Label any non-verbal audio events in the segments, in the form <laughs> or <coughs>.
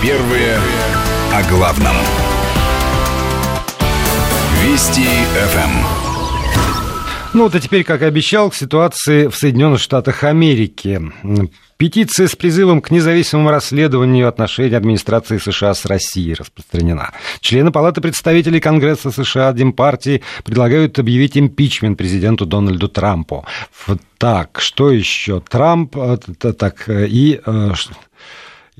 Первые о главном. Вести ФМ. Ну вот и теперь, как и обещал, к ситуации в Соединенных Штатах Америки. Петиция с призывом к независимому расследованию отношений администрации США с Россией распространена. Члены Палаты представителей Конгресса США Демпартии предлагают объявить импичмент президенту Дональду Трампу. Так, что еще? Трамп, э, так, э, и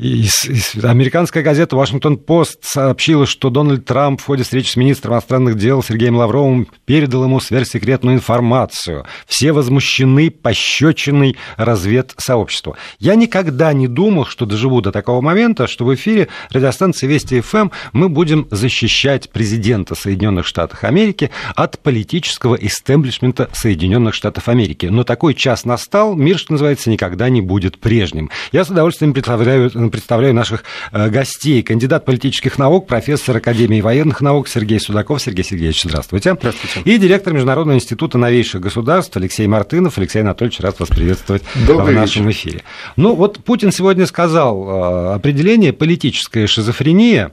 американская газета «Вашингтон-Пост» сообщила, что Дональд Трамп в ходе встречи с министром иностранных дел Сергеем Лавровым передал ему сверхсекретную информацию. Все возмущены пощечиной разведсообщества. Я никогда не думал, что доживу до такого момента, что в эфире радиостанции Вести ФМ мы будем защищать президента Соединенных Штатов Америки от политического истеблишмента Соединенных Штатов Америки. Но такой час настал, мир, что называется, никогда не будет прежним. Я с удовольствием представляю представляю наших э, гостей. Кандидат политических наук, профессор Академии военных наук Сергей Судаков. Сергей Сергеевич, здравствуйте. Здравствуйте. И директор Международного института новейших государств Алексей Мартынов. Алексей Анатольевич, рад вас приветствовать Добрый в нашем вечер. эфире. Ну, вот Путин сегодня сказал э, определение политическая шизофрения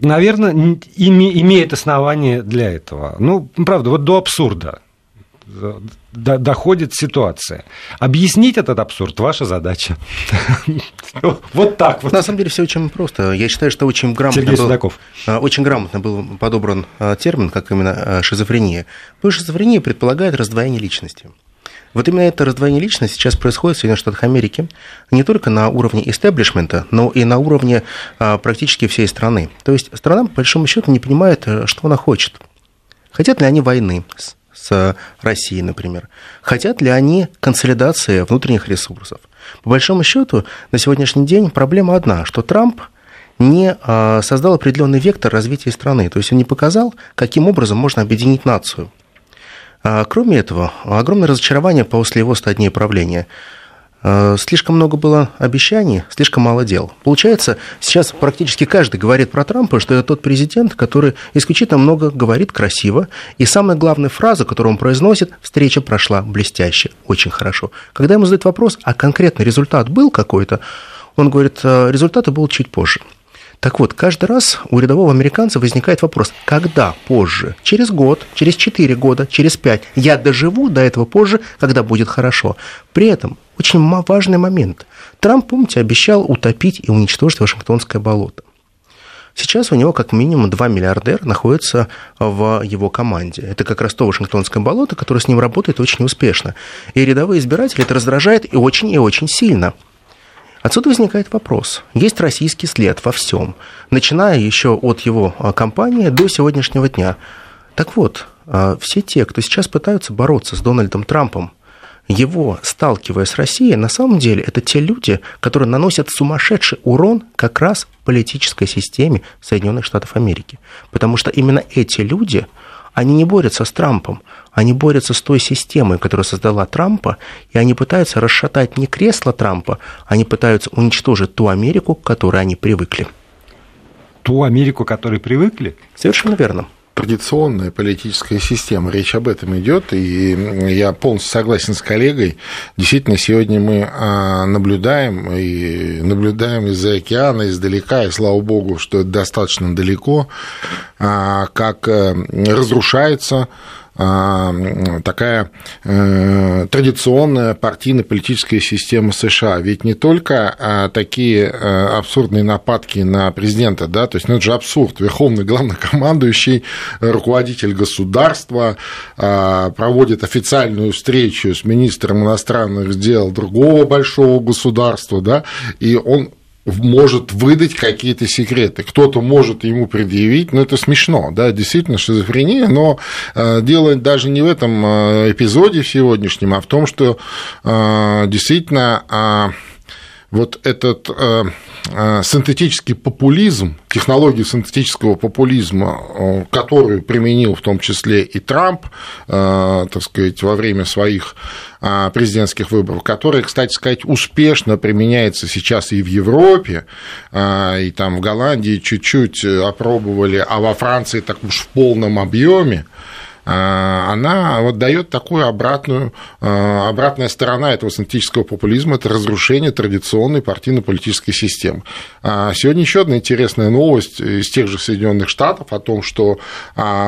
наверное, имеет основание для этого. Ну, правда, вот до абсурда доходит ситуация. Объяснить этот абсурд – ваша задача. <laughs> Вот так вот. На самом деле все очень просто. Я считаю, что очень грамотно. А, очень грамотно был подобран а, термин, как именно а, шизофрения. Потому что шизофрения предполагает раздвоение личности. Вот именно это раздвоение личности сейчас происходит в Соединенных Штатах Америки не только на уровне истеблишмента, но и на уровне практически всей страны. То есть страна, по большому счету, не понимает, э, что она хочет. Хотят ли они войны с Россией, например? Хотят ли они консолидации внутренних ресурсов? По большому счету, на сегодняшний день проблема одна, что Трамп не а, создал определенный вектор развития страны, то есть он не показал, каким образом можно объединить нацию. А, кроме этого, огромное разочарование после его 100 дней правления – слишком много было обещаний, слишком мало дел. Получается, сейчас практически каждый говорит про Трампа, что это тот президент, который исключительно много говорит красиво. И самая главная фраза, которую он произносит, встреча прошла блестяще, очень хорошо. Когда ему задают вопрос, а конкретный результат был какой-то, он говорит, «Э, результаты будут чуть позже. Так вот, каждый раз у рядового американца возникает вопрос, когда позже? Через год, через 4 года, через 5. Я доживу до этого позже, когда будет хорошо. При этом очень важный момент. Трамп, помните, обещал утопить и уничтожить Вашингтонское болото. Сейчас у него как минимум 2 миллиардера находятся в его команде. Это как раз то Вашингтонское болото, которое с ним работает очень успешно. И рядовые избиратели это раздражает и очень и очень сильно. Отсюда возникает вопрос. Есть российский след во всем, начиная еще от его а, кампании до сегодняшнего дня. Так вот, а, все те, кто сейчас пытаются бороться с Дональдом Трампом, его сталкивая с Россией, на самом деле это те люди, которые наносят сумасшедший урон как раз политической системе Соединенных Штатов Америки. Потому что именно эти люди, они не борются с Трампом, они борются с той системой, которую создала Трампа, и они пытаются расшатать не кресло Трампа, они пытаются уничтожить ту Америку, к которой они привыкли. Ту Америку, к которой привыкли? Совершенно верно традиционная политическая система. Речь об этом идет, и я полностью согласен с коллегой. Действительно, сегодня мы а, наблюдаем, и наблюдаем из-за океана, издалека, и слава богу, что это достаточно далеко, а, как э, разрушается такая э, традиционная партийно-политическая система США. Ведь не только а, такие э, абсурдные нападки на президента, да, то есть ну, это же абсурд. Верховный главнокомандующий, руководитель государства а, проводит официальную встречу с министром иностранных дел другого большого государства, да, и он может выдать какие-то секреты. Кто-то может ему предъявить, но это смешно, да, действительно шизофрения, но э, дело даже не в этом э, эпизоде сегодняшнем, а в том, что э, действительно вот этот э, э, синтетический популизм, технологию синтетического популизма, э, которую применил в том числе и Трамп, так сказать, во время своих президентских выборов, которая, кстати сказать, успешно применяется сейчас и в Европе, и там в Голландии чуть-чуть опробовали, а во Франции так уж в полном объеме, она вот дает такую обратную, обратная сторона этого синтетического популизма, это разрушение традиционной партийно-политической системы. Сегодня еще одна интересная новость из тех же Соединенных Штатов о том, что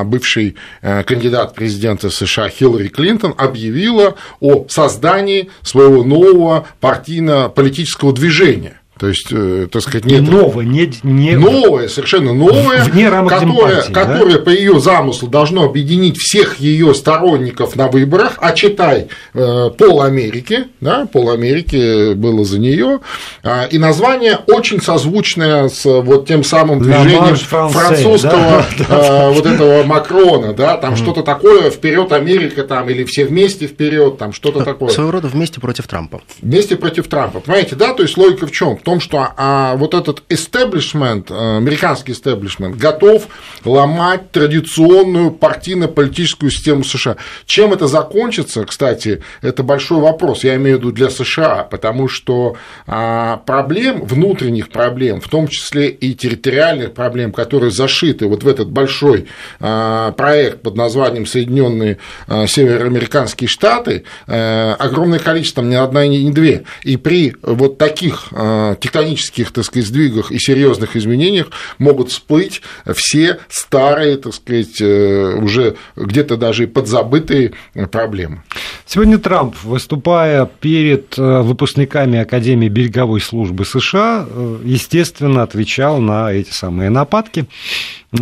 бывший э, кандидат президента США Хиллари Клинтон объявила о создании своего нового партийно-политического движения. То есть, э, так сказать, нет... Новое, не, не... Новое, совершенно новое, Вне рамок которое, которое да? по ее замыслу должно объединить всех ее сторонников на выборах, а читай э, пол Америки, да, пол Америки было за нее, а, и название очень созвучное с вот тем самым движением французского <laughs> да? вот этого Макрона, да, там что-то такое, вперед Америка, там, или все вместе вперед, там что-то такое. Своего рода вместе против Трампа. Вместе против Трампа, понимаете, да, то есть логика в чем? Том, что а, вот этот истеблишмент, э, американский истеблишмент, готов ломать традиционную партийно-политическую систему США. Чем это закончится, кстати, это большой вопрос, я имею в виду для США, потому что а, проблем, внутренних проблем, в том числе и территориальных проблем, которые зашиты вот в этот большой а, проект под названием Соединенные Североамериканские Штаты, э, огромное количество, ни одна и не две. И при вот таких тектонических, так сказать, сдвигах и серьезных изменениях могут всплыть все старые, так сказать, э, уже где-то даже и подзабытые проблемы. Сегодня Трамп, выступая перед э, выпускниками Академии береговой службы США, э, естественно, отвечал на эти самые нападки.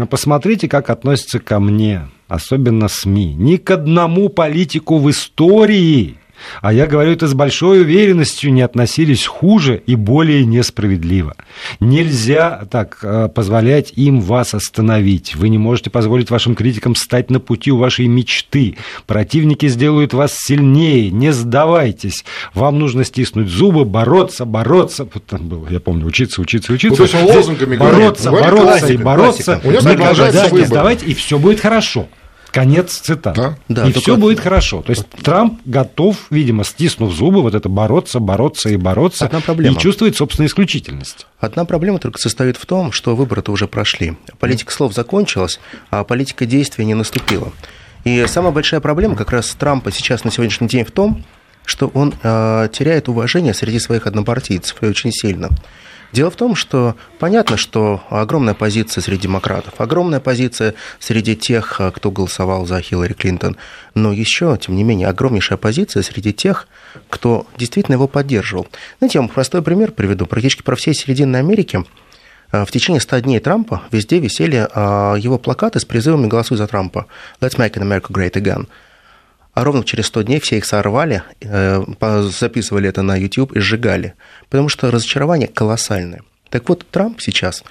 Посмотрите, как относятся ко мне, особенно СМИ. Ни к одному политику в истории а я говорю это с большой уверенностью, не относились хуже и более несправедливо. Нельзя так э, позволять им вас остановить. Вы не можете позволить вашим критикам стать на пути у вашей мечты. Противники сделают вас сильнее. Не сдавайтесь. Вам нужно стиснуть зубы, бороться, бороться. Вот там было, я помню, учиться, учиться, учиться. Ну, то лозунгами бороться, говорит. бороться классика, и бороться. Никогда не сдавать, и все будет хорошо. Конец цитаты. Да? Да, и все будет хорошо. То есть Трамп готов, видимо, стиснув зубы, вот это бороться, бороться и бороться, Одна проблема. и чувствует собственную исключительность. Одна проблема только состоит в том, что выборы-то уже прошли. Политика слов закончилась, а политика действия не наступила. И самая большая проблема как раз Трампа сейчас на сегодняшний день в том, что он э, теряет уважение среди своих однопартийцев и очень сильно. Дело в том, что понятно, что огромная позиция среди демократов, огромная позиция среди тех, э, кто голосовал за Хиллари Клинтон, но еще, тем не менее, огромнейшая позиция среди тех, кто действительно его поддерживал. Знаете, я вам простой пример приведу. Практически про всей Серединной Америки э, в течение 100 дней Трампа везде висели э, его плакаты с призывами «Голосуй за Трампа». «Let's make America great again» а ровно через 100 дней все их сорвали, э, записывали это на YouTube и сжигали, потому что разочарование колоссальное. Так вот, Трамп сейчас,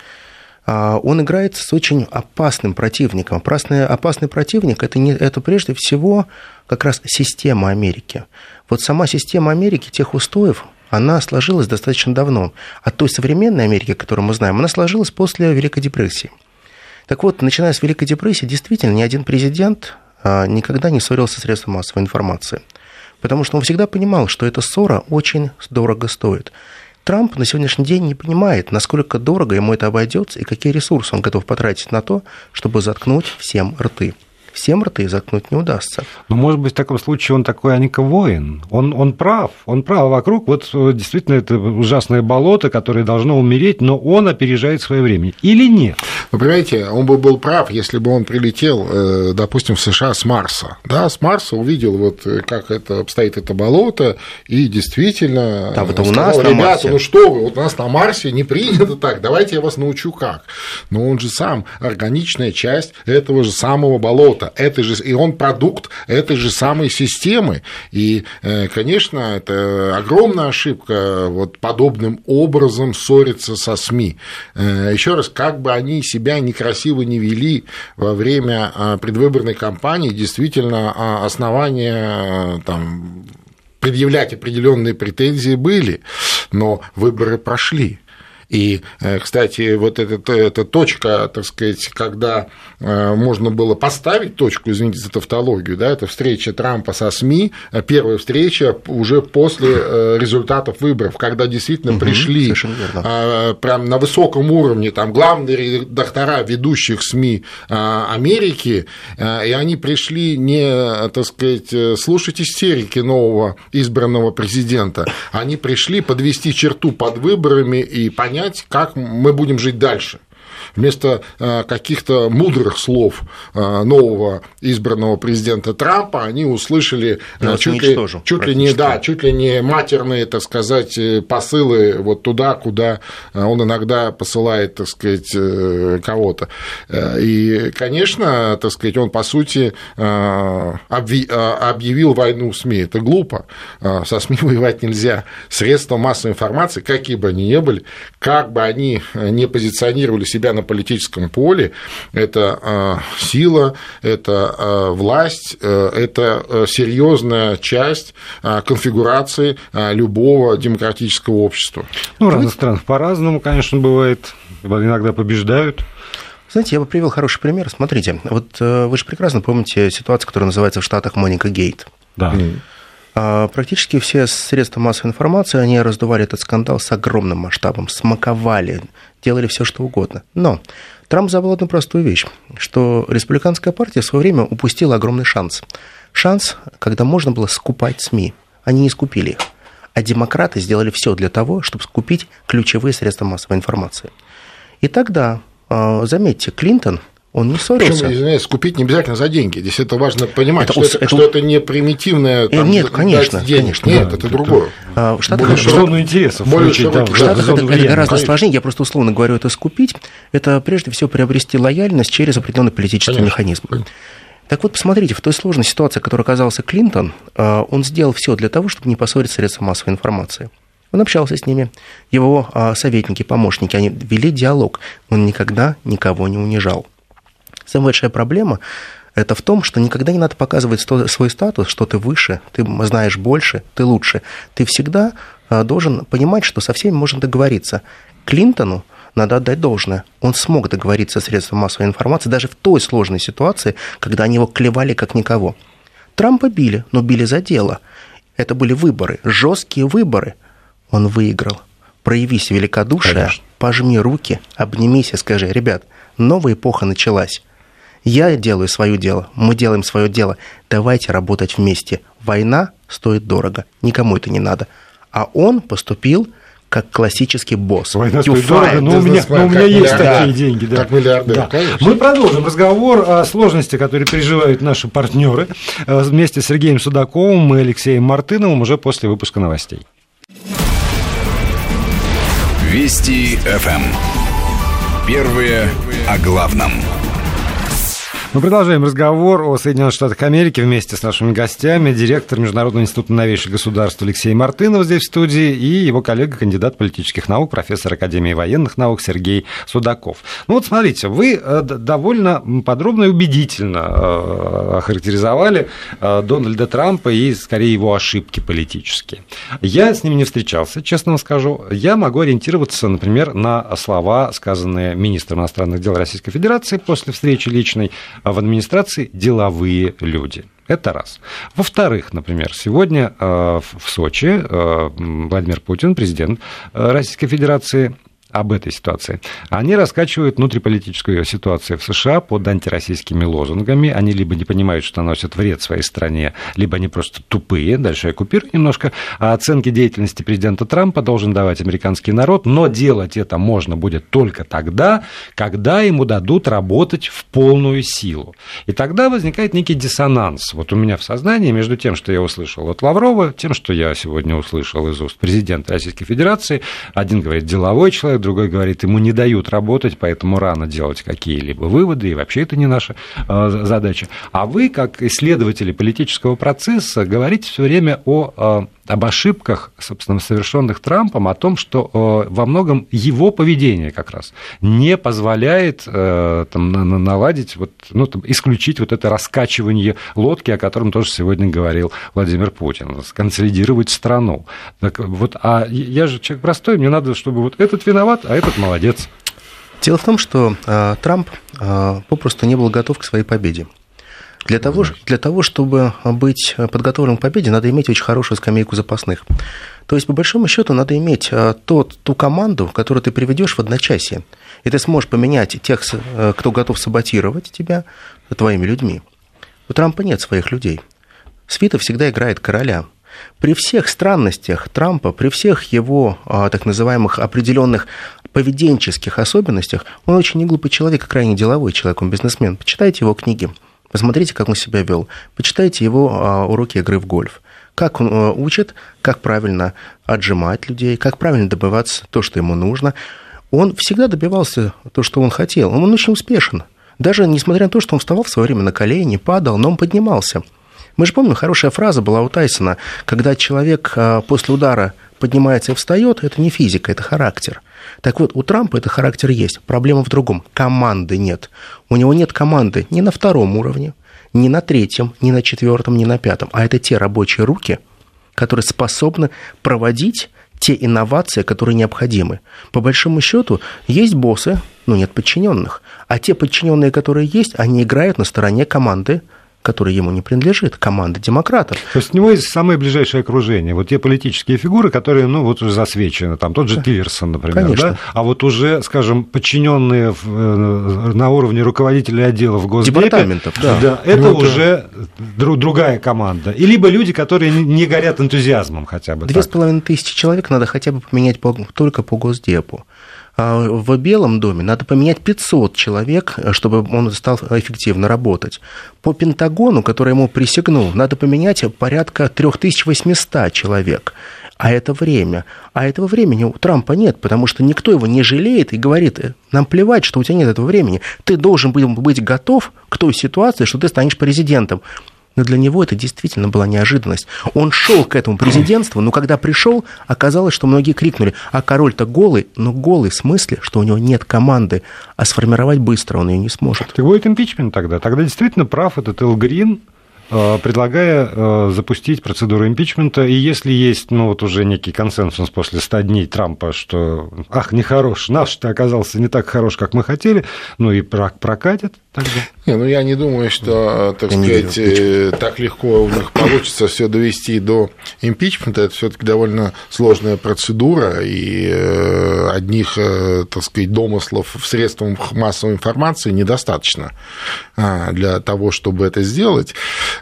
а, он играет с очень опасным противником. Опасный, опасный противник это, не, это прежде всего как раз система Америки. Вот сама система Америки, тех устоев, она сложилась достаточно давно. А той современной Америки, которую мы знаем, она сложилась после Великой депрессии. Так вот, начиная с Великой депрессии, действительно, ни один президент никогда не ссорился с средством массовой информации. Потому что он всегда понимал, что эта ссора очень дорого стоит. Трамп на сегодняшний день не понимает, насколько дорого ему это обойдется и какие ресурсы он готов потратить на то, чтобы заткнуть всем рты всем рты заткнуть не удастся. Но, может быть, в таком случае он такой Аника-воин. Он, он прав, он прав. Вокруг вот э, действительно это ужасное болото, которое должно умереть, но он опережает свое время. Или нет? Вы понимаете, он бы был прав, если бы он прилетел, э, допустим, в США с Марса. Да, с Марса увидел, вот, э, как это обстоит это болото, и действительно да, это у нас ребята, на Марсе. ну что вы, вот у нас на Марсе не принято так, давайте я вас научу как. Но он же сам органичная часть этого же самого болота продукта, этой же, и он продукт этой же самой системы. И, э, конечно, это огромная ошибка вот подобным образом ссориться со СМИ. Э, Еще раз, как бы они себя некрасиво не вели во время а, предвыборной кампании, действительно, а, основания там, предъявлять определенные претензии были, но выборы прошли. И, э, кстати, вот эта, эта точка, так сказать, когда э, можно было поставить точку, извините за тавтологию, да, это встреча Трампа со СМИ, э, первая встреча уже после результатов выборов, когда действительно угу, пришли а, прям на высоком уровне там главные редактора ведущих СМИ Америки, и они пришли не, так сказать, слушать истерики нового избранного президента, они пришли подвести черту под выборами и понять, понять, как мы будем жить дальше вместо э, каких-то мудрых слов э, нового избранного президента Трампа они услышали э, чуть, ли, чуть ли не да, чуть ли не матерные, так сказать, посылы вот туда, куда он иногда посылает, так сказать, кого-то. И, конечно, так сказать, он по сути объявил войну СМИ. Это глупо. Со СМИ воевать нельзя. Средства массовой информации, какие бы они ни были, как бы они не позиционировали себя на политическом поле, это а, сила, это а, власть, э, это э, серьезная часть а, конфигурации любого демократического общества. Ну, в разных странах по-разному, конечно, бывает. Иногда побеждают, знаете, я бы привел хороший пример. Смотрите, вот э, вы же прекрасно помните ситуацию, которая называется в Штатах Моника Гейт. Да. Практически все средства массовой информации, они раздували этот скандал с огромным масштабом, смаковали, делали все, что угодно. Но Трамп забыл одну простую вещь, что республиканская партия в свое время упустила огромный шанс. Шанс, когда можно было скупать СМИ. Они не скупили их. А демократы сделали все для того, чтобы скупить ключевые средства массовой информации. И тогда, а, заметьте, Клинтон – он не ссорился. Причем, извиняюсь, купить не обязательно за деньги. Здесь это важно понимать, это, что, это, что это не примитивное там, Нет, конечно, денег. конечно. Нет, да, это, это другое. А, в Штатах, более зону интересов. Более получить, да, в Штатах это, это гораздо сложнее. Я просто условно говорю, это скупить. Это прежде всего приобрести лояльность через определенный политический конечно, механизм. Конечно. Так вот, посмотрите, в той сложной ситуации, в которой оказался Клинтон, а, он сделал все для того, чтобы не поссорить средства массовой информации. Он общался с ними, его а, советники, помощники, они вели диалог. Он никогда никого не унижал. Самая большая проблема это в том, что никогда не надо показывать свой статус, что ты выше, ты знаешь больше, ты лучше. Ты всегда а, должен понимать, что со всеми можно договориться. Клинтону надо отдать должное. Он смог договориться с средством массовой информации даже в той сложной ситуации, когда они его клевали как никого. Трампа били, но били за дело. Это были выборы, жесткие выборы. Он выиграл. Проявись великодушие, Конечно. пожми руки, обнимись и скажи, ребят, новая эпоха началась. Я делаю свое дело, мы делаем свое дело. Давайте работать вместе. Война стоит дорого, никому это не надо. А он поступил как классический босс. Война стоит дорого, но у меня, но у меня есть такие деньги. Да. Как миллиардер, да. Мы продолжим разговор о сложности, которые переживают наши партнеры. Э, вместе с Сергеем Судаковым и Алексеем Мартыновым уже после выпуска новостей. Вести ФМ. Первые о главном. Мы продолжаем разговор о Соединенных Штатах Америки вместе с нашими гостями. Директор Международного института новейших государств Алексей Мартынов здесь в студии и его коллега, кандидат политических наук, профессор Академии военных наук Сергей Судаков. Ну вот смотрите, вы э, довольно подробно и убедительно э, охарактеризовали э, Дональда Трампа и, скорее, его ошибки политические. Я с ним не встречался, честно вам скажу. Я могу ориентироваться, например, на слова, сказанные министром иностранных дел Российской Федерации после встречи личной а в администрации деловые люди. Это раз. Во-вторых, например, сегодня э, в Сочи э, Владимир Путин, президент э, Российской Федерации, об этой ситуации. Они раскачивают внутриполитическую ситуацию в США под антироссийскими лозунгами. Они либо не понимают, что наносят вред своей стране, либо они просто тупые. Дальше я купирую немножко. А оценки деятельности президента Трампа должен давать американский народ, но делать это можно будет только тогда, когда ему дадут работать в полную силу. И тогда возникает некий диссонанс. Вот у меня в сознании между тем, что я услышал от Лаврова, тем, что я сегодня услышал из уст президента Российской Федерации. Один говорит деловой человек, другой говорит, ему не дают работать, поэтому рано делать какие-либо выводы, и вообще это не наша э, задача. А вы, как исследователи политического процесса, говорите все время о э, об ошибках, собственно, совершенных Трампом, о том, что во многом его поведение как раз не позволяет там, наладить, вот, ну, там, исключить вот это раскачивание лодки, о котором тоже сегодня говорил Владимир Путин, консолидировать страну. Так вот, а я же человек простой, мне надо, чтобы вот этот виноват, а этот молодец. Дело в том, что э, Трамп э, попросту не был готов к своей победе. Для того, для того, чтобы быть подготовленным к победе, надо иметь очень хорошую скамейку запасных. То есть, по большому счету, надо иметь а, тот, ту команду, которую ты приведешь в одночасье. И ты сможешь поменять тех, э, кто готов саботировать тебя, твоими людьми. У Трампа нет своих людей. Свита всегда играет короля. При всех странностях Трампа, при всех его а, так называемых определенных поведенческих особенностях, он очень неглупый человек, крайне деловой человек, он бизнесмен. Почитайте его книги, посмотрите, как он себя вел, почитайте его а, уроки игры в гольф. Как он а, учит, как правильно отжимать людей, как правильно добиваться то, что ему нужно. Он всегда добивался то, что он хотел. Он очень успешен. Даже несмотря на то, что он вставал в свое время на колени, падал, но он поднимался – мы же помним, хорошая фраза была у Тайсона, когда человек а, после удара поднимается и встает, это не физика, это характер. Так вот, у Трампа это характер есть. Проблема в другом. Команды нет. У него нет команды ни на втором уровне, ни на третьем, ни на четвертом, ни на пятом. А это те рабочие руки, которые способны проводить те инновации, которые необходимы. По большому счету, есть боссы, но нет подчиненных. А те подчиненные, которые есть, они играют на стороне команды, который ему не принадлежит, команда демократов. То есть у него есть самое ближайшее окружение, вот те политические фигуры, которые, ну, вот уже засвечены, там тот же Тиллерсон, например, Конечно. да? а вот уже, скажем, подчиненные э, на уровне руководителей отделов Госдепа, Департаментов, да. да это ну, уже это... другая команда. И либо люди, которые не горят энтузиазмом хотя бы. Две с половиной тысячи человек надо хотя бы поменять по, только по Госдепу. А в Белом доме надо поменять 500 человек, чтобы он стал эффективно работать. По Пентагону, который ему присягнул, надо поменять порядка 3800 человек. А это время. А этого времени у Трампа нет, потому что никто его не жалеет и говорит, нам плевать, что у тебя нет этого времени. Ты должен быть готов к той ситуации, что ты станешь президентом. Но для него это действительно была неожиданность. Он шел к этому президентству, но когда пришел, оказалось, что многие крикнули, а король-то голый, но голый в смысле, что у него нет команды, а сформировать быстро он ее не сможет. Так будет импичмент тогда. Тогда действительно прав этот Эл Грин, Э, предлагая э, запустить процедуру импичмента. И если есть, ну, вот уже некий консенсус после 100 дней Трампа, что, ах, нехорош, наш-то оказался не так хорош, как мы хотели, ну и прокатит тогда. Не, ну я не думаю, что, так я сказать, э, так легко у них получится все довести до импичмента. Это все-таки довольно сложная процедура, и одних, так сказать, домыслов в средствах массовой информации недостаточно а, для того, чтобы это сделать.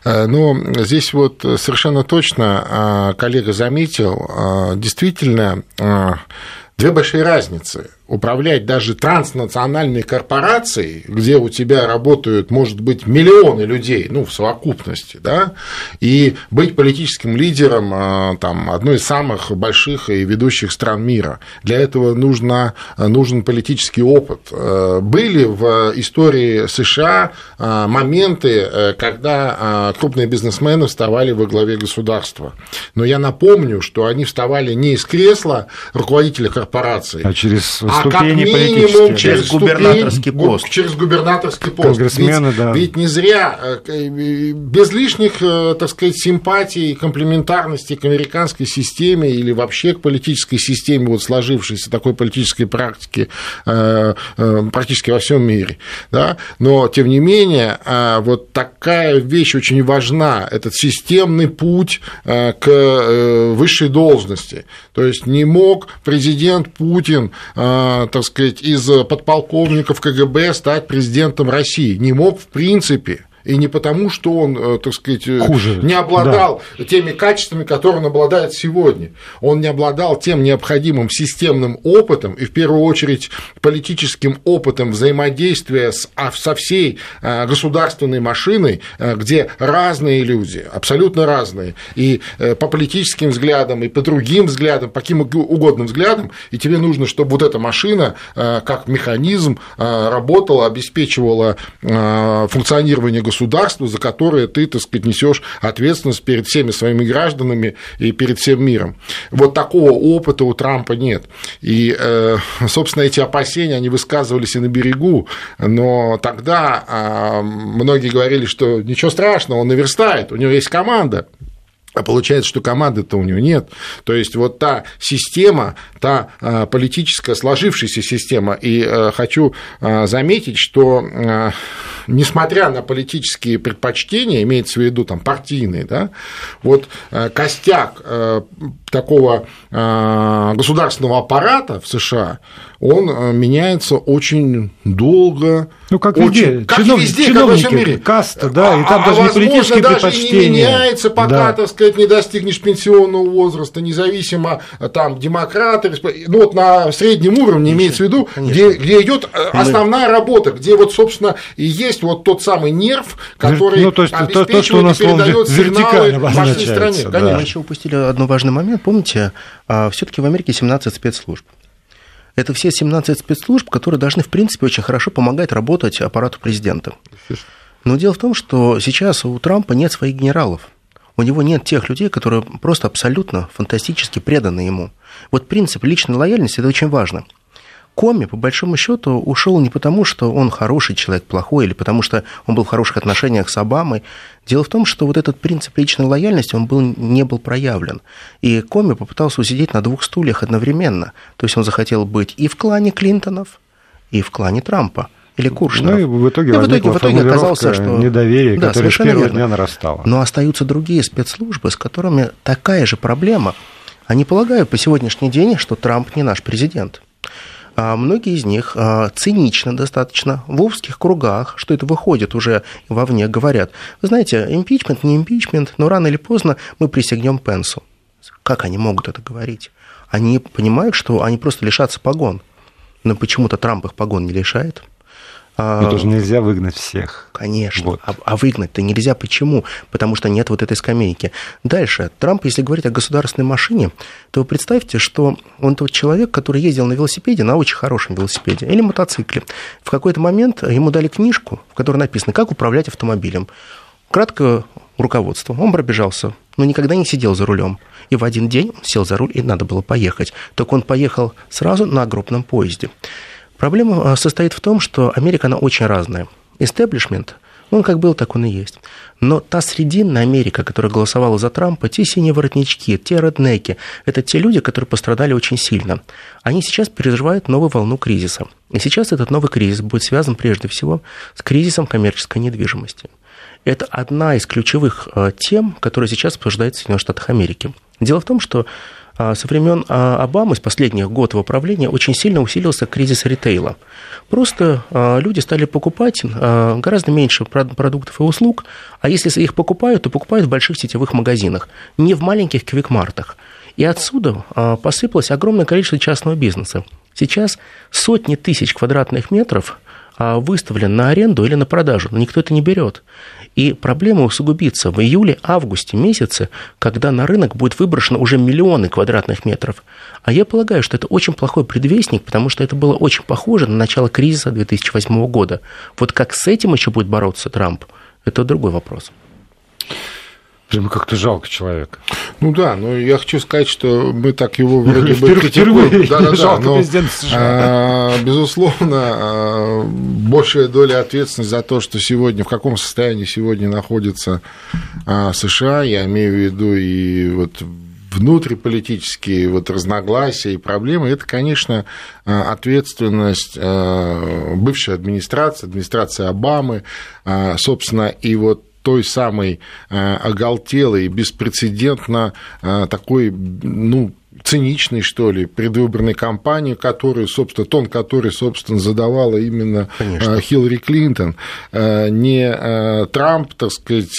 Э, но здесь вот совершенно точно а, коллега заметил, а, действительно, две большие разницы управлять даже транснациональной корпорацией, где у тебя работают, может быть, миллионы людей, ну, в совокупности, да, и быть политическим лидером а, там, одной из самых больших и ведущих стран мира. Для этого нужно, нужен политический опыт. Э, были в истории США а, моменты, э, когда а, крупные бизнесмены вставали во главе государства. Но я напомню, что они вставали не из кресла руководителя корпорации, а через а а как минимум через губернаторский пост. Через губернаторский пост. Конгрессмены, ведь, да. Ведь не зря, э, без лишних, э, так сказать, симпатий и комплементарности к американской системе или вообще к политической системе, вот сложившейся такой политической практики э, практически во всем мире. Да? Но, тем не менее, вот такая вещь очень важна, этот системный путь к высшей должности. То есть не мог президент Путин так сказать, из подполковников КГБ стать президентом России. Не мог в принципе и не потому, что он, э, так сказать, э, Хуже. не обладал да. теми качествами, которые он обладает сегодня. Он не обладал тем необходимым системным опытом и, в первую очередь, политическим опытом взаимодействия с, а, со всей э, государственной машиной, где разные люди, абсолютно разные, и по политическим взглядам, и по другим взглядам, по каким угодно взглядам, и тебе нужно, чтобы вот эта машина как механизм работала, обеспечивала функционирование государства государству, за которое ты, так сказать, несешь ответственность перед всеми своими гражданами и перед всем миром. Вот такого опыта у Трампа нет. И, э, собственно, эти опасения, они высказывались и на берегу, но тогда а, многие говорили, что ничего страшного, он наверстает, у него есть команда, а получается, что команды-то у него нет. То есть вот та система, та а, политическая сложившаяся система, и а, хочу а, заметить, что несмотря на политические предпочтения, имеется в виду там партийные, да, вот костяк такого государственного аппарата в США, он э, меняется очень долго. Ну, как очень, везде, как чинов, везде, чиновники, как во мире. каста, да, и там а, даже а не политические даже предпочтения. И не меняется, пока, да. так сказать, не достигнешь пенсионного возраста, независимо, э, там, демократы, ну, вот на среднем уровне конечно, имеется в виду, где, где идет э, основная работа, где вот, собственно, и есть вот тот самый нерв, который ну, то есть, обеспечивает то, то, что у нас, и передает сигналы вашей стране. Да. Мы еще упустили один важный момент. Помните, а, все таки в Америке 17 спецслужб. Это все 17 спецслужб, которые должны, в принципе, очень хорошо помогать работать аппарату президента. Но дело в том, что сейчас у Трампа нет своих генералов. У него нет тех людей, которые просто абсолютно фантастически преданы ему. Вот принцип личной лояльности – это очень важно – Коми, по большому счету, ушел не потому, что он хороший человек, плохой, или потому что он был в хороших отношениях с Обамой. Дело в том, что вот этот принцип личной лояльности, он был, не был проявлен. И Коми попытался усидеть на двух стульях одновременно. То есть он захотел быть и в клане Клинтонов, и в клане Трампа или Куршинов. Ну и в итоге, и в итоге, в итоге оказалось, что недоверие, да, которое с первого верно. дня нарастало. Но остаются другие спецслужбы, с которыми такая же проблема. Они полагают по сегодняшний день, что Трамп не наш президент. А многие из них а, цинично достаточно в узких кругах, что это выходит уже вовне, говорят, вы знаете, импичмент, не импичмент, но рано или поздно мы присягнем Пенсу. Как они могут это говорить? Они понимают, что они просто лишатся погон. Но почему-то Трамп их погон не лишает. Но тоже нельзя выгнать всех. Конечно. Вот. А, а выгнать-то нельзя. Почему? Потому что нет вот этой скамейки. Дальше. Трамп, если говорить о государственной машине, то вы представьте, что он тот человек, который ездил на велосипеде, на очень хорошем велосипеде, или мотоцикле. В какой-то момент ему дали книжку, в которой написано, как управлять автомобилем. Краткое руководство. Он пробежался, но никогда не сидел за рулем. И в один день он сел за руль, и надо было поехать. Только он поехал сразу на группном поезде. Проблема а, состоит в том, что Америка, она очень разная. Истеблишмент, он как был, так он и есть. Но та срединная Америка, которая голосовала за Трампа, те синие воротнички, те реднеки, это те люди, которые пострадали очень сильно. Они сейчас переживают новую волну кризиса. И сейчас этот новый кризис будет связан прежде всего с кризисом коммерческой недвижимости. Это одна из ключевых а, тем, которая сейчас обсуждается в Соединенных Штатах Америки. Дело в том, что со времен а, Обамы, с последних год его правления, очень сильно усилился кризис ритейла. Просто а, люди стали покупать гораздо меньше продуктов и услуг, а если их покупают, то покупают в больших сетевых магазинах, не в маленьких квикмартах. И отсюда посыпалось огромное количество частного бизнеса. Сейчас сотни тысяч квадратных метров выставлен на аренду или на продажу, но никто это не берет. И проблема усугубится в июле-августе месяце, когда на рынок будет выброшено уже миллионы квадратных метров. А я полагаю, что это очень плохой предвестник, потому что это было очень похоже на начало кризиса 2008 года. Вот как с этим еще будет бороться Трамп, это другой вопрос. Прямо как-то жалко человека. Ну да, но я хочу сказать, что мы так его вроде бы <laughs> критикуем. Да, да, да, но, а, безусловно, а, большая доля ответственности за то, что сегодня, в каком состоянии сегодня находится а, США, я имею в виду и вот внутриполитические вот разногласия и проблемы, это, конечно, ответственность бывшей администрации, администрации Обамы, собственно, и вот той самой э, оголтелой, беспрецедентно э, такой, ну, циничной, что ли, предвыборной кампании, которую, собственно, тон который, собственно, задавала именно Конечно. Э, Хиллари Клинтон. Не Трамп, так сказать,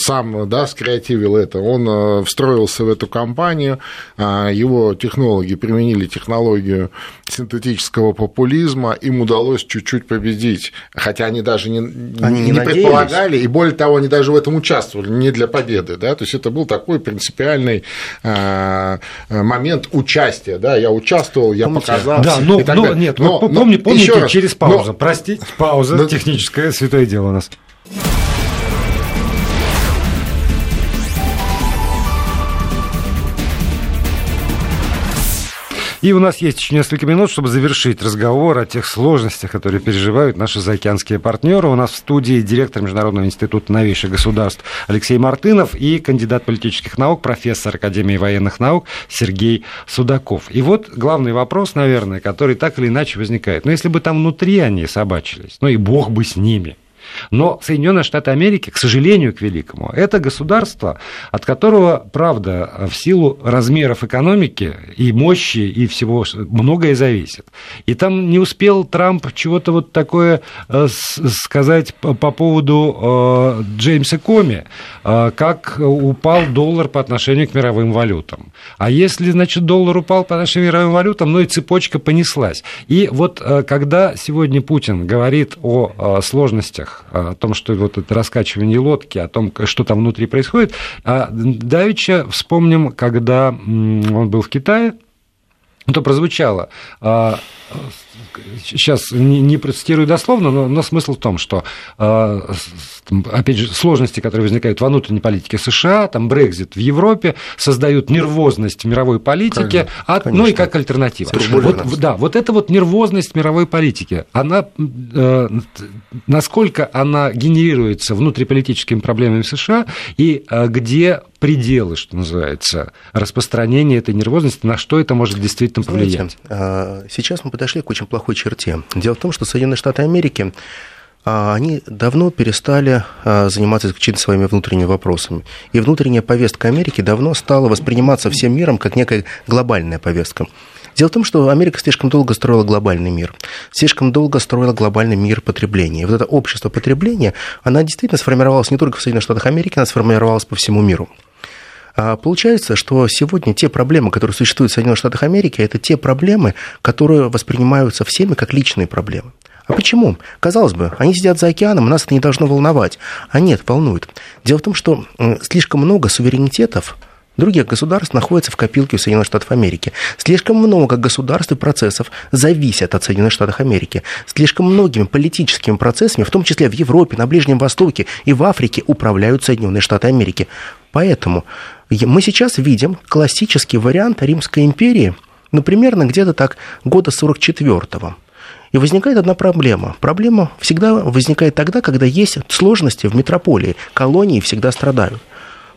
сам да, скреативил это, он встроился в эту кампанию, его технологи применили технологию синтетического популизма, им удалось чуть-чуть победить, хотя они даже не, они не, не предполагали, и более того, они даже в этом участвовали, не для победы, да, то есть это был такой принципиальный э, момент участия, да, я участвовал, я Помните? показал. Да, но, но нет, но, помни, помните, через паузу, но, простите, пауза но, техническая, святое дело у нас. И у нас есть еще несколько минут, чтобы завершить разговор о тех сложностях, которые переживают наши заокеанские партнеры. У нас в студии директор Международного института новейших государств Алексей Мартынов и кандидат политических наук, профессор Академии военных наук Сергей Судаков. И вот главный вопрос, наверное, который так или иначе возникает. Но ну, если бы там внутри они собачились, ну и бог бы с ними, но Соединенные Штаты Америки, к сожалению, к великому, это государство, от которого, правда, в силу размеров экономики и мощи и всего многое зависит. И там не успел Трамп чего-то вот такое э, сказать по поводу э, Джеймса Коми, э, как упал доллар по отношению к мировым валютам. А если, значит, доллар упал по отношению к мировым валютам, ну и цепочка понеслась. И вот когда сегодня Путин говорит о сложностях о том, что вот это раскачивание лодки, о том, что там внутри происходит. А Давича вспомним, когда он был в Китае, то прозвучало а, сейчас не, не процитирую дословно, но, но смысл в том, что, э, опять же, сложности, которые возникают во внутренней политике США, там Брекзит в Европе, создают нервозность в мировой политике, от, ну и как альтернатива. Вот, да, вот эта вот нервозность мировой политики, она, э, насколько она генерируется внутриполитическими проблемами США и э, где пределы, что называется, распространения этой нервозности, на что это может действительно повлиять? Знаете, сейчас мы подошли к очень плохой черте. Дело в том, что Соединенные Штаты Америки а, они давно перестали а, заниматься исключительно своими внутренними вопросами. И внутренняя повестка Америки давно стала восприниматься всем миром как некая глобальная повестка. Дело в том, что Америка слишком долго строила глобальный мир, слишком долго строила глобальный мир потребления. И вот это общество потребления, она действительно сформировалась не только в Соединенных Штатах Америки, она сформировалась по всему миру. А получается, что сегодня те проблемы, которые существуют в Соединенных Штатах Америки, это те проблемы, которые воспринимаются всеми как личные проблемы. А почему? Казалось бы, они сидят за океаном, нас это не должно волновать. А нет, волнует. Дело в том, что слишком много суверенитетов других государств находится в копилке у Соединенных Штатов Америки. Слишком много государств и процессов зависят от Соединенных Штатов Америки. Слишком многими политическими процессами, в том числе в Европе, на Ближнем Востоке и в Африке, управляют Соединенные Штаты Америки. Поэтому мы сейчас видим классический вариант Римской империи, ну, примерно где-то так года 44-го. И возникает одна проблема. Проблема всегда возникает тогда, когда есть сложности в метрополии. Колонии всегда страдают.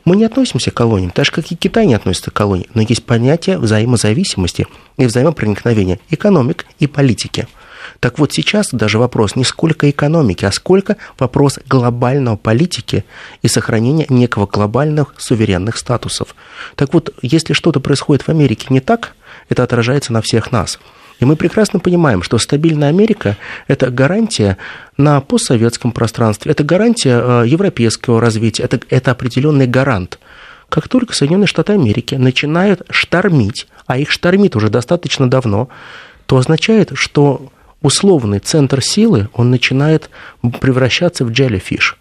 Мы не относимся к колониям, так же, как и Китай не относится к колониям, но есть понятие взаимозависимости и взаимопроникновения экономик и политики – так вот сейчас даже вопрос не сколько экономики, а сколько вопрос глобального политики и сохранения некого глобальных суверенных статусов. Так вот, если что-то происходит в Америке не так, это отражается на всех нас. И мы прекрасно понимаем, что стабильная Америка – это гарантия на постсоветском пространстве, это гарантия э, европейского развития, это, это определенный гарант. Как только Соединенные Штаты Америки начинают штормить, а их штормит уже достаточно давно, то означает, что условный центр силы, он начинает превращаться в jellyfish.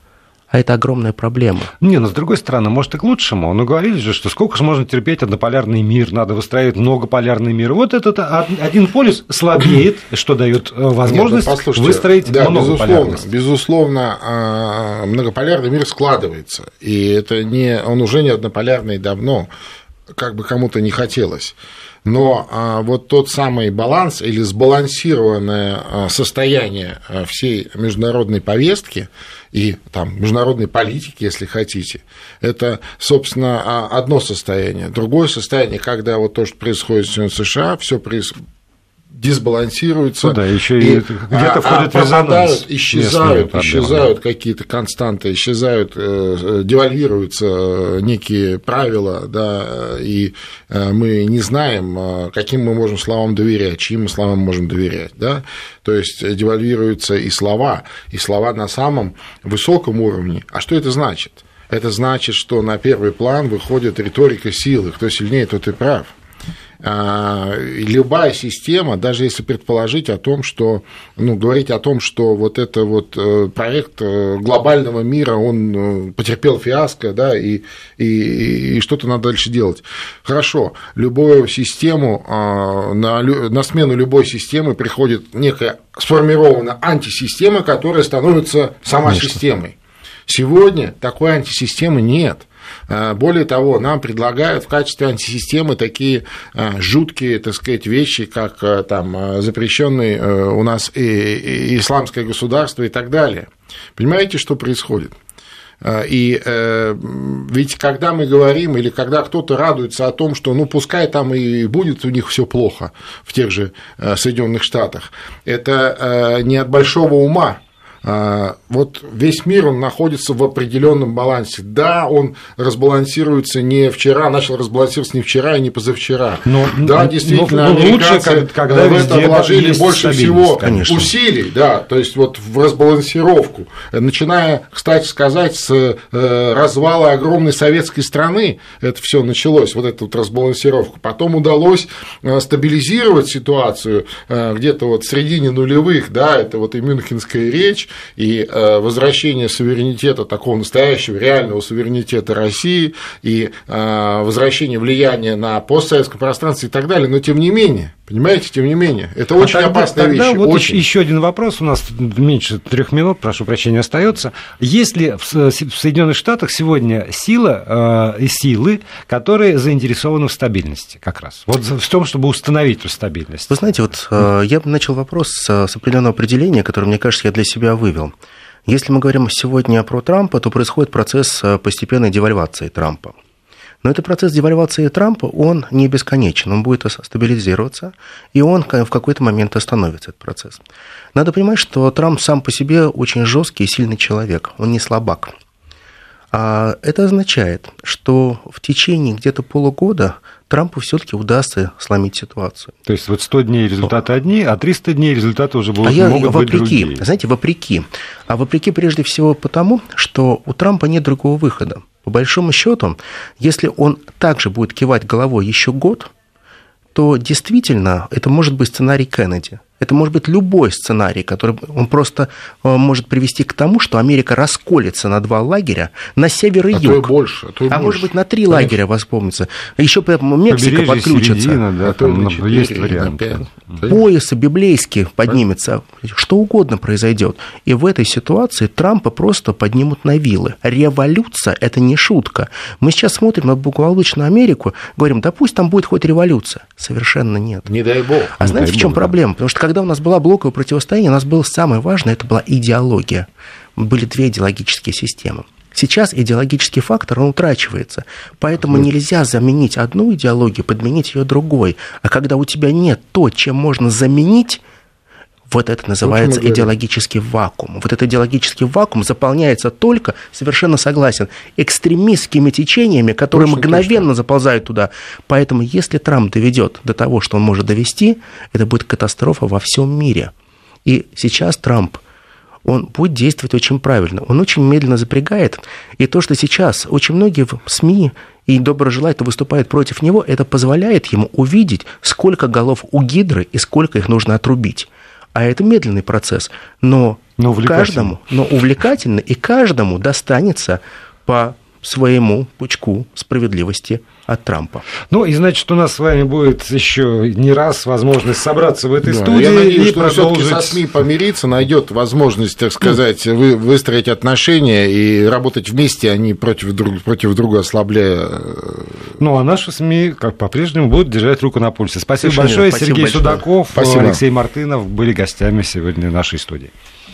А это огромная проблема. Не, но с другой стороны, может и к лучшему. Ну, говорили же, что сколько же можно терпеть однополярный мир, надо выстраивать многополярный мир. Вот этот один полюс слабеет, <coughs> что дает э, возможность Нет, ну, выстроить да, безусловно, безусловно, а, многополярный мир складывается. И это не, он уже не однополярный давно, как бы кому-то не хотелось но а, вот тот самый баланс или сбалансированное а, состояние а, всей международной повестки и там, международной политики, если хотите, это, собственно, одно состояние. Другое состояние, когда вот то, что происходит в США, все дисбалансируются. Ну да, еще и, и где-то входит а, резонанс. Исчезают, исчезают какие-то константы, исчезают, э, девальвируются э, некие правила, да, и э, мы не знаем, каким мы можем словам доверять, чьим мы словам можем доверять, да, то есть девальвируются и слова, и слова на самом высоком уровне. А что это значит? Это значит, что на первый план выходит риторика силы, кто сильнее, тот и прав. А, любая система, даже если предположить о том, что, ну, говорить о том, что вот это вот э, проект э, глобального мира, он э, потерпел фиаско, да, и, и, и что-то надо дальше делать. Хорошо, любую систему, а, на, на смену любой системы приходит некая сформированная антисистема, которая становится сама Конечно. системой. Сегодня такой антисистемы нет – Более того, нам предлагают в качестве антисистемы такие жуткие, так сказать, вещи, как там запрещенный у нас и исламское государство и так далее. Понимаете, что происходит? И э, ведь когда мы говорим, или когда кто-то радуется о том, что ну пускай там и будет у них все плохо в тех же Соединенных Штатах, это э, не от большого ума, а, вот весь мир, он находится в определенном балансе. Да, он разбалансируется не вчера, начал разбалансироваться не вчера и не позавчера. Но, да, действительно, но, но американцы лучше, когда в это вложили больше всего конечно. усилий, да, то есть вот в разбалансировку. Начиная, кстати сказать, с э, развала огромной советской страны, это все началось, вот эта вот разбалансировка. Потом удалось э, стабилизировать ситуацию э, где-то вот в середине нулевых, да, это вот и Мюнхенская речь, и э, возвращение суверенитета, такого настоящего реального суверенитета России, и э, возвращение влияния на постсоветское пространство и так далее, но тем не менее, понимаете, тем не менее, это а очень тогда, опасная тогда вещь. Вот очень. еще один вопрос, у нас меньше трех минут, прошу прощения, остается. Есть ли в Соединенных Штатах сегодня сила и силы, которые заинтересованы в стабильности как раз? Вот в том, чтобы установить эту стабильность. Вы знаете, вот я начал вопрос с определенного определения, которое, мне кажется, я для себя вывел. Если мы говорим сегодня про Трампа, то происходит процесс э, постепенной девальвации Трампа. Но этот процесс девальвации Трампа, он не бесконечен, он будет стабилизироваться, и он в какой-то момент остановится, этот процесс. Надо понимать, что Трамп сам по себе очень жесткий и сильный человек, он не слабак. А это означает, что в течение где-то полугода Трампу все-таки удастся сломить ситуацию. То есть вот 100 дней результаты одни, а 300 дней результаты уже будут, а я, могут вопреки, быть другие. Знаете, вопреки. А вопреки прежде всего потому, что у Трампа нет другого выхода. По большому счету, если он также будет кивать головой еще год, то действительно это может быть сценарий Кеннеди. Это может быть любой сценарий, который он просто э, может привести к тому, что Америка расколется на два лагеря, на север и а юг. То и больше, а, то и а больше. может быть, на три Конечно. лагеря воспомнится. Еще Мексика Побережье, подключится. Середина, да, а там 4, есть варианты. Поясы библейские поднимется. Что угодно произойдет. И в этой ситуации Трампа просто поднимут на вилы. Революция – это не шутка. Мы сейчас смотрим на благополучную Америку, говорим, да пусть там будет хоть революция. Совершенно нет. Не дай бог. А знаете, в чем бог, проблема? Потому что когда у нас была блоковое противостояние, у нас было самое важное, это была идеология. Были две идеологические системы. Сейчас идеологический фактор, он утрачивается. Поэтому нельзя заменить одну идеологию, подменить ее другой. А когда у тебя нет то, чем можно заменить, вот это называется идеологический вакуум. Вот этот идеологический вакуум заполняется только, совершенно согласен, экстремистскими течениями, которые Очень мгновенно точно. заползают туда. Поэтому если Трамп доведет до того, что он может довести, это будет катастрофа во всем мире. И сейчас Трамп он будет действовать очень правильно. Он очень медленно запрягает. И то, что сейчас очень многие в СМИ и доброжелательно выступают против него, это позволяет ему увидеть, сколько голов у Гидры и сколько их нужно отрубить а это медленный процесс, но, но каждому, но увлекательный, и каждому достанется по своему пучку справедливости от Трампа. Ну, и значит, у нас с вами будет еще не раз возможность собраться в этой да, студии я надеюсь, и что продолжить... со СМИ помириться, найдет возможность, так сказать, вы, выстроить отношения и работать вместе, а не против друг, против друга ослабляя. Э, ну, а наши СМИ, как по-прежнему, будут держать руку на пульсе. Спасибо Совершенно большое. Спасибо Сергей большое. Судаков, Спасибо. Алексей Мартынов были гостями сегодня нашей студии.